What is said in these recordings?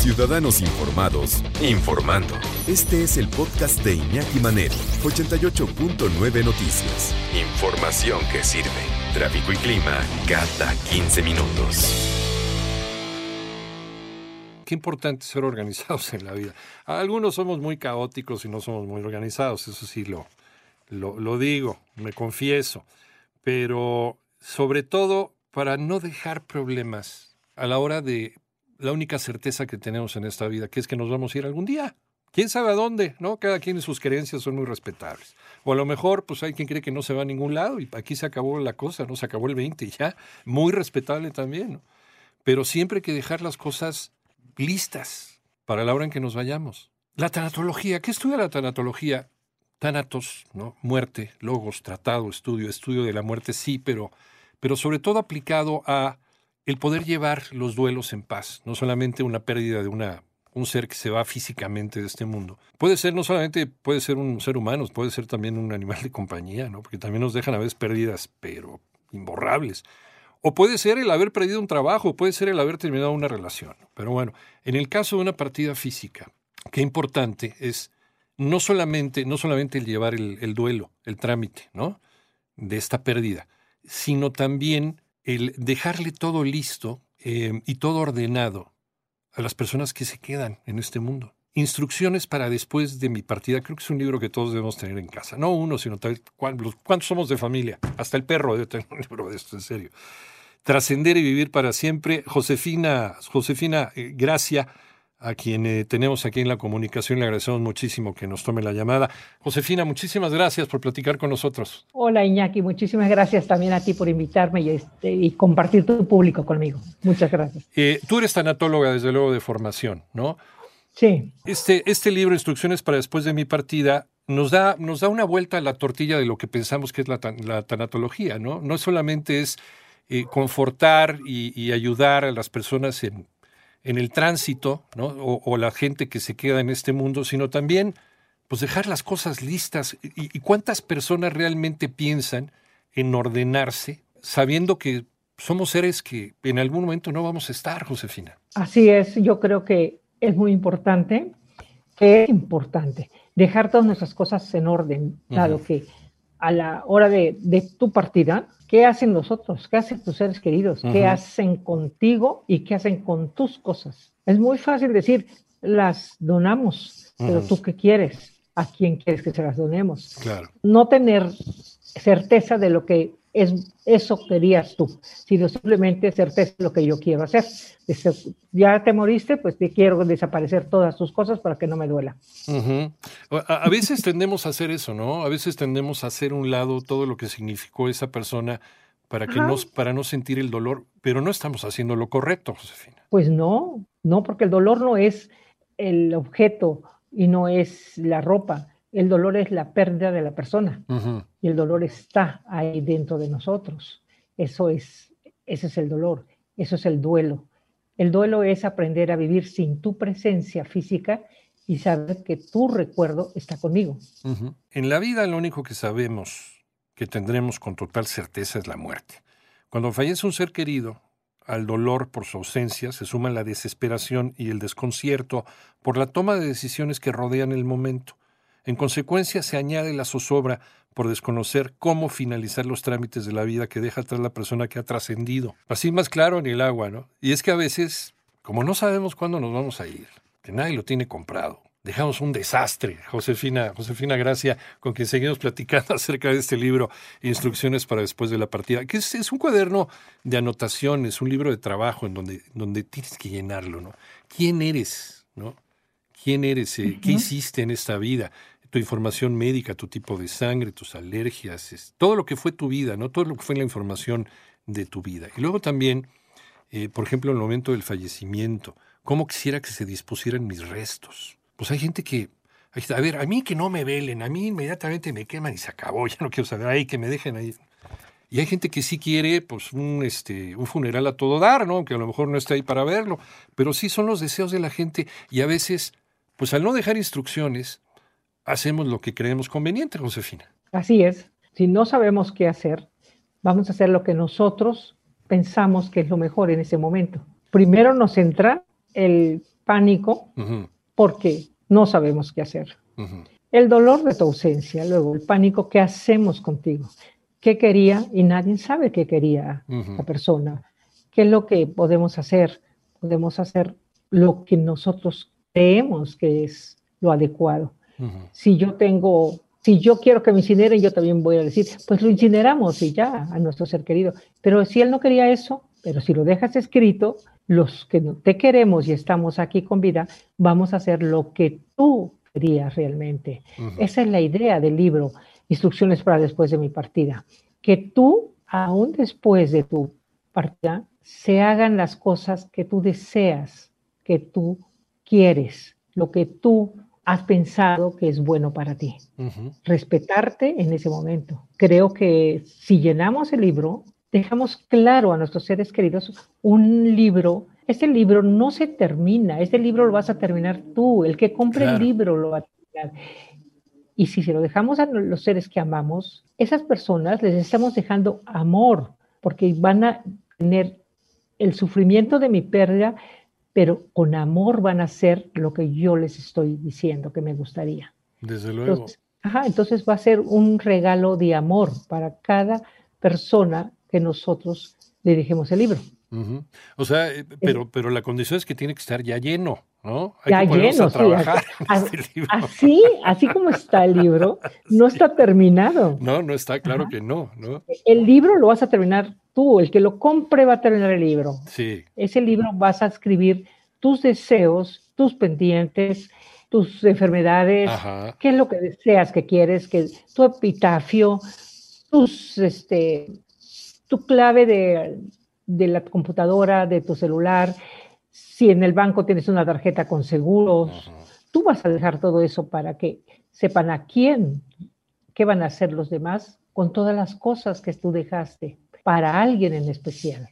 Ciudadanos Informados, informando. Este es el podcast de Iñaki Manero, 88.9 Noticias. Información que sirve. Tráfico y clima cada 15 minutos. Qué importante ser organizados en la vida. Algunos somos muy caóticos y no somos muy organizados, eso sí lo, lo, lo digo, me confieso. Pero sobre todo para no dejar problemas a la hora de la única certeza que tenemos en esta vida, que es que nos vamos a ir algún día. ¿Quién sabe a dónde? ¿No? Cada quien sus creencias son muy respetables. O a lo mejor, pues hay quien cree que no se va a ningún lado y aquí se acabó la cosa, ¿no? Se acabó el 20 y ya. Muy respetable también, ¿no? Pero siempre hay que dejar las cosas listas para la hora en que nos vayamos. La tanatología, ¿qué estudia la tanatología? Tanatos, ¿no? Muerte, logos, tratado, estudio, estudio de la muerte, sí, pero, pero sobre todo aplicado a el poder llevar los duelos en paz, no solamente una pérdida de una, un ser que se va físicamente de este mundo. Puede ser, no solamente puede ser un ser humano, puede ser también un animal de compañía, ¿no? porque también nos dejan a veces pérdidas, pero imborrables. O puede ser el haber perdido un trabajo, puede ser el haber terminado una relación. Pero bueno, en el caso de una partida física, qué importante es no solamente, no solamente el llevar el, el duelo, el trámite, ¿no? De esta pérdida, sino también el dejarle todo listo eh, y todo ordenado a las personas que se quedan en este mundo. Instrucciones para después de mi partida, creo que es un libro que todos debemos tener en casa. No uno, sino tal, cuántos somos de familia. Hasta el perro debe tener un libro de esto, en serio. Trascender y vivir para siempre. Josefina, Josefina eh, Gracia a quien eh, tenemos aquí en la comunicación. Le agradecemos muchísimo que nos tome la llamada. Josefina, muchísimas gracias por platicar con nosotros. Hola Iñaki, muchísimas gracias también a ti por invitarme y, este, y compartir tu público conmigo. Muchas gracias. Eh, tú eres tanatóloga, desde luego, de formación, ¿no? Sí. Este, este libro, Instrucciones para después de mi partida, nos da, nos da una vuelta a la tortilla de lo que pensamos que es la, la tanatología, ¿no? No solamente es eh, confortar y, y ayudar a las personas en en el tránsito, ¿no? O, la gente que se queda en este mundo, sino también pues dejar las cosas listas. ¿Y, cuántas personas realmente piensan en ordenarse sabiendo que somos seres que en algún momento no vamos a estar, Josefina? Así es, yo creo que es muy importante, que es importante dejar todas nuestras cosas en orden, dado que a la hora de, de tu partida, ¿Qué hacen nosotros? ¿Qué hacen tus seres queridos? ¿Qué hacen contigo y qué hacen con tus cosas? Es muy fácil decir, las donamos, pero tú qué quieres? ¿A quién quieres que se las donemos? Claro. No tener certeza de lo que es, eso querías tú, sino simplemente certeza de lo que yo quiero hacer. Ya te moriste, pues te quiero desaparecer todas tus cosas para que no me duela. a, veces tendemos a hacer eso, ¿no? A veces tendemos a hacer un lado todo lo que significó esa persona para que nos, para no sentir el dolor, pero no estamos haciendo lo correcto, Josefina. Pues no, no, porque el dolor no es el objeto y no es la ropa el dolor es la pérdida de la persona y el dolor está ahí dentro de nosotros. Eso es, ese es el dolor, eso es el duelo. El duelo es aprender a vivir sin tu presencia física y saber que tu recuerdo está conmigo. En la vida lo único que sabemos que tendremos con total certeza es la muerte. Cuando fallece un ser querido, al dolor por su ausencia se suman la desesperación y el desconcierto por la toma de decisiones que rodean el momento. En consecuencia, se añade la zozobra por desconocer cómo finalizar los trámites de la vida que deja atrás la persona que ha trascendido. Así más claro en el agua, ¿no? Y es que a veces, como no sabemos cuándo nos vamos a ir, que nadie lo tiene comprado, dejamos un desastre. Josefina, Josefina Gracia, con quien seguimos platicando acerca de este libro, Instrucciones para después de la partida, que es, es un cuaderno de anotaciones, un libro de trabajo en donde, donde tienes que llenarlo, ¿no? ¿Quién eres? ¿No? ¿Quién eres? Eh, ¿Qué hiciste en esta vida? Tu información médica, tu tipo de sangre, tus alergias, todo lo que fue tu vida, ¿no? Todo lo que fue la información de tu vida. Y luego también eh, por ejemplo, en el momento del fallecimiento, ¿cómo quisiera que se dispusieran mis restos? Pues hay gente que, a ver, a mí que no me velen, a mí inmediatamente me queman y se acabó, ya no quiero saber, ahí que me dejen ahí. Y hay gente que sí quiere pues un, este, un funeral a todo dar, ¿no? Que a lo mejor no está ahí para verlo, pero sí son los deseos de la gente y a veces, pues al no dejar instrucciones, hacemos lo que creemos conveniente, Josefina. Así es. Si no sabemos qué hacer, vamos a hacer lo que nosotros pensamos que es lo mejor en ese momento. Primero nos entra el pánico porque no sabemos qué hacer. El dolor de tu ausencia, luego el pánico, ¿qué hacemos contigo? ¿Qué quería? Y nadie sabe qué quería la persona. ¿Qué es lo que podemos hacer? Podemos hacer lo que nosotros creemos que es lo adecuado. Si yo tengo si yo quiero que me incineren, yo también voy a decir, pues lo incineramos y ya a nuestro ser querido. Pero si él no quería eso, pero si lo dejas escrito, los que te queremos y estamos aquí con vida, vamos a hacer lo que tú querías realmente. Esa es la idea del libro, Instrucciones para después de mi partida. Que tú, aún después de tu partida, se hagan las cosas que tú deseas, que tú quieres, lo que tú has pensado que es bueno para ti. Respetarte en ese momento. Creo que si llenamos el libro, dejamos claro a nuestros seres queridos un libro. Este libro no se termina, este libro lo vas a terminar tú, el que compre el libro lo va a terminar. Y si se lo dejamos a los seres que amamos, esas personas les estamos dejando amor, porque van a tener el sufrimiento de mi pérdida, pero con amor van a hacer lo que yo les estoy diciendo que me gustaría. Desde luego. Entonces, ajá, entonces va a ser un regalo de amor para cada persona que nosotros le dejemos el libro. O sea, eh, pero, pero la condición es que tiene que estar ya lleno, ¿no? Hay ya lleno, a trabajar este así, así, como está el libro, no está terminado. No, no está, claro que no, no. El libro lo vas a terminar tú, el que lo compre va a terminar el libro. Sí. Ese libro vas a escribir tus deseos, tus pendientes, tus enfermedades, qué es lo que deseas, que quieres, que tu epitafio, tus, este, tu clave de, de la computadora, de tu celular, si en el banco tienes una tarjeta con seguros, tú vas a dejar todo eso para que sepan a quién, qué van a hacer los demás con todas las cosas que tú dejaste para alguien en especial.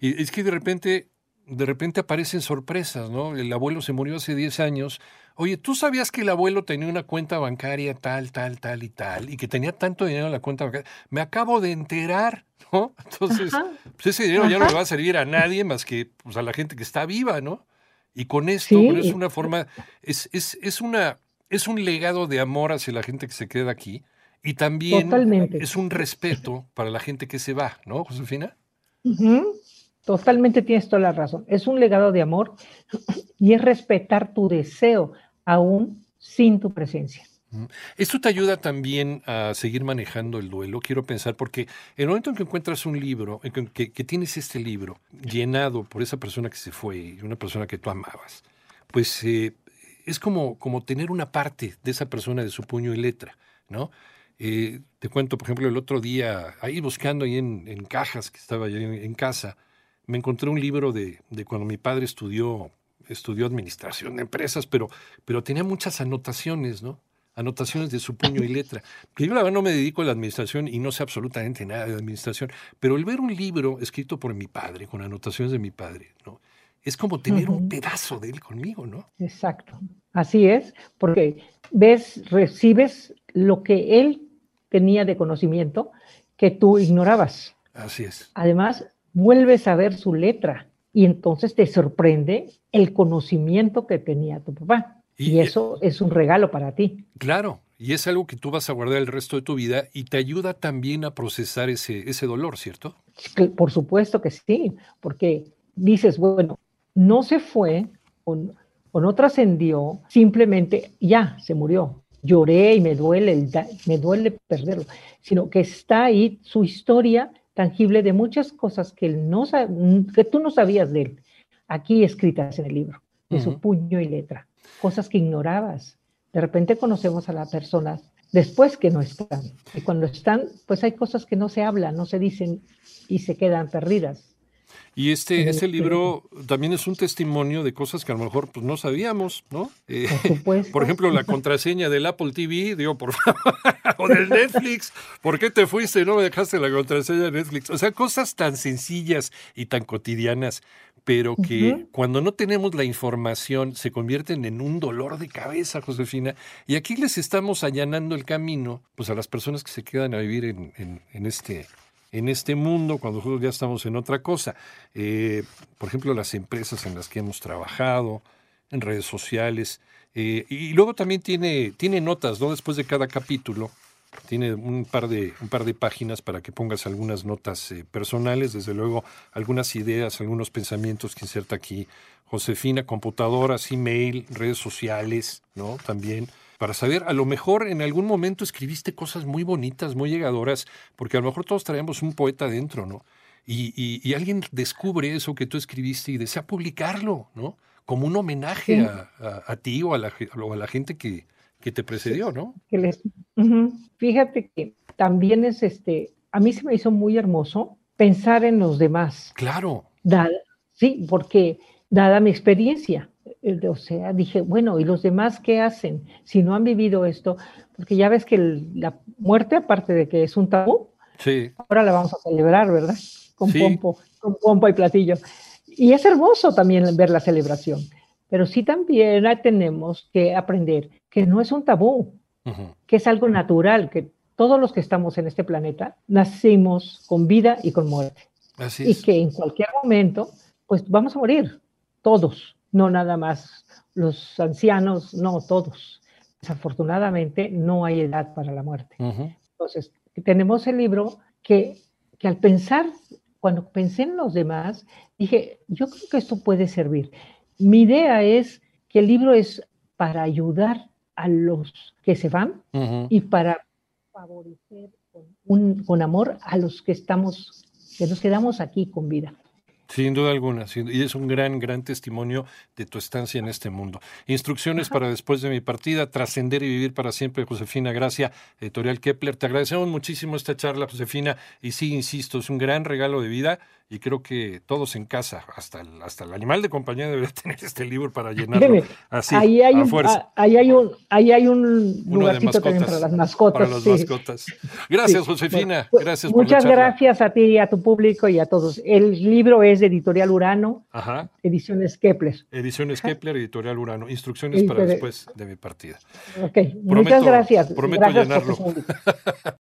Y es que de repente, de repente aparecen sorpresas, ¿no? El abuelo se murió hace 10 años. Oye, ¿tú sabías que el abuelo tenía una cuenta bancaria tal, tal, tal y tal? Y que tenía tanto dinero en la cuenta bancaria. Me acabo de enterar, ¿no? Entonces, pues ese dinero ya no le va a servir a nadie más que pues, a la gente que está viva, ¿no? Y con esto, es una forma, es, es, es, una, es un legado de amor hacia la gente que se queda aquí y también es un respeto para la gente que se va, ¿no, Josefina? Totalmente tienes toda la razón. Es un legado de amor y es respetar tu deseo aún sin tu presencia. Esto te ayuda también a seguir manejando el duelo, quiero pensar, porque el momento en que encuentras un libro, en que, tienes este libro llenado por esa persona que se fue, una persona que tú amabas, pues eh, es como, como tener una parte de esa persona de su puño y letra, ¿no? Eh, te cuento, por ejemplo, el otro día, ahí buscando ahí en, cajas que estaba allí en, casa, me encontré un libro de, cuando mi padre estudió, estudió administración de empresas, pero, pero tenía muchas anotaciones, ¿no? Anotaciones de su puño y letra. Yo la verdad no me dedico a la administración y no sé absolutamente nada de administración, pero el ver un libro escrito por mi padre, con anotaciones de mi padre, ¿no? Es como tener un pedazo de él conmigo, ¿no? Exacto. Así es, porque ves, recibes lo que él tenía de conocimiento que tú ignorabas. Así es. Además, vuelves a ver su letra y entonces te sorprende el conocimiento que tenía tu papá. Y, eso es un regalo para ti. Claro, y es algo que tú vas a guardar el resto de tu vida y te ayuda también a procesar ese, ese dolor, ¿cierto? Por supuesto que sí, porque dices, bueno, no se fue o no trascendió, simplemente ya se murió lloré y me duele, me duele perderlo, sino que está ahí su historia tangible de muchas cosas que, él no, que tú no sabías de él, aquí escritas en el libro, de su puño y letra, cosas que ignorabas. De repente conocemos a las personas después que no están. Y cuando están, pues hay cosas que no se hablan, no se dicen y se quedan perdidas. Y este, este libro también es un testimonio de cosas que a lo mejor pues, no sabíamos, ¿no? Eh, por, por, ejemplo, la contraseña del Apple TV, digo, por favor, o del Netflix, ¿por qué te fuiste y no me dejaste la contraseña de Netflix? O sea, cosas tan sencillas y tan cotidianas, pero que cuando no tenemos la información se convierten en un dolor de cabeza, Josefina. Y aquí les estamos allanando el camino pues, a las personas que se quedan a vivir en, en, en este en este mundo cuando ya estamos en otra cosa. Eh, por ejemplo, las empresas en las que hemos trabajado, en redes sociales. Eh, y luego también tiene, tiene notas, ¿no? Después de cada capítulo. Tiene un par de, un par de páginas para que pongas algunas notas eh, personales, desde luego algunas ideas, algunos pensamientos que inserta aquí Josefina, computadoras, email, redes sociales, ¿no? También para saber, a lo mejor en algún momento escribiste cosas muy bonitas, muy llegadoras, porque a lo mejor todos traemos un poeta dentro, ¿no? Y, alguien descubre eso que tú escribiste y desea publicarlo, ¿no? Como un homenaje a, ti o a la, a la gente que, que te precedió, ¿no? Fíjate que también es este, a mí se me hizo muy hermoso pensar en los demás. Claro. sí, porque dada mi experiencia, o sea, dije, bueno, ¿y los demás qué hacen si no han vivido esto? Porque ya ves que la muerte, aparte de que es un tabú, sí. ahora la vamos a celebrar, ¿verdad? Con, pompo, con pompo y platillo. Y es hermoso también ver la celebración, pero sí también tenemos que aprender que no es un tabú, que es algo natural, que todos los que estamos en este planeta nacimos con vida y con muerte. Así y que en cualquier momento, pues vamos a morir, todos no nada más los ancianos, no todos. Desafortunadamente no hay edad para la muerte. Entonces, tenemos el libro que, que al pensar, cuando pensé en los demás, dije, yo creo que esto puede servir. Mi idea es que el libro es para ayudar a los que se van y para favorecer con, con amor a los que estamos, que nos quedamos aquí con vida. Sin duda alguna, y es un gran, gran testimonio de tu estancia en este mundo. Instrucciones para después de mi partida, trascender y vivir para siempre, Josefina Gracia, editorial Kepler. Te agradecemos muchísimo esta charla, Josefina, y sí, insisto, es un gran regalo de vida y creo que todos en casa, hasta el, hasta el animal de compañía debería tener este libro para llenarlo así, ahí hay un, Ahí hay un, ahí hay un lugarcito también para las mascotas. Para las mascotas. Gracias, Josefina. Pues, gracias Muchas gracias a ti, a tu público y a todos. El libro es de Editorial Urano, Ajá. Ediciones Kepler. Ediciones Kepler, Editorial Urano. Instrucciones para después de mi partida. Ok, muchas gracias. Prometo llenarlo.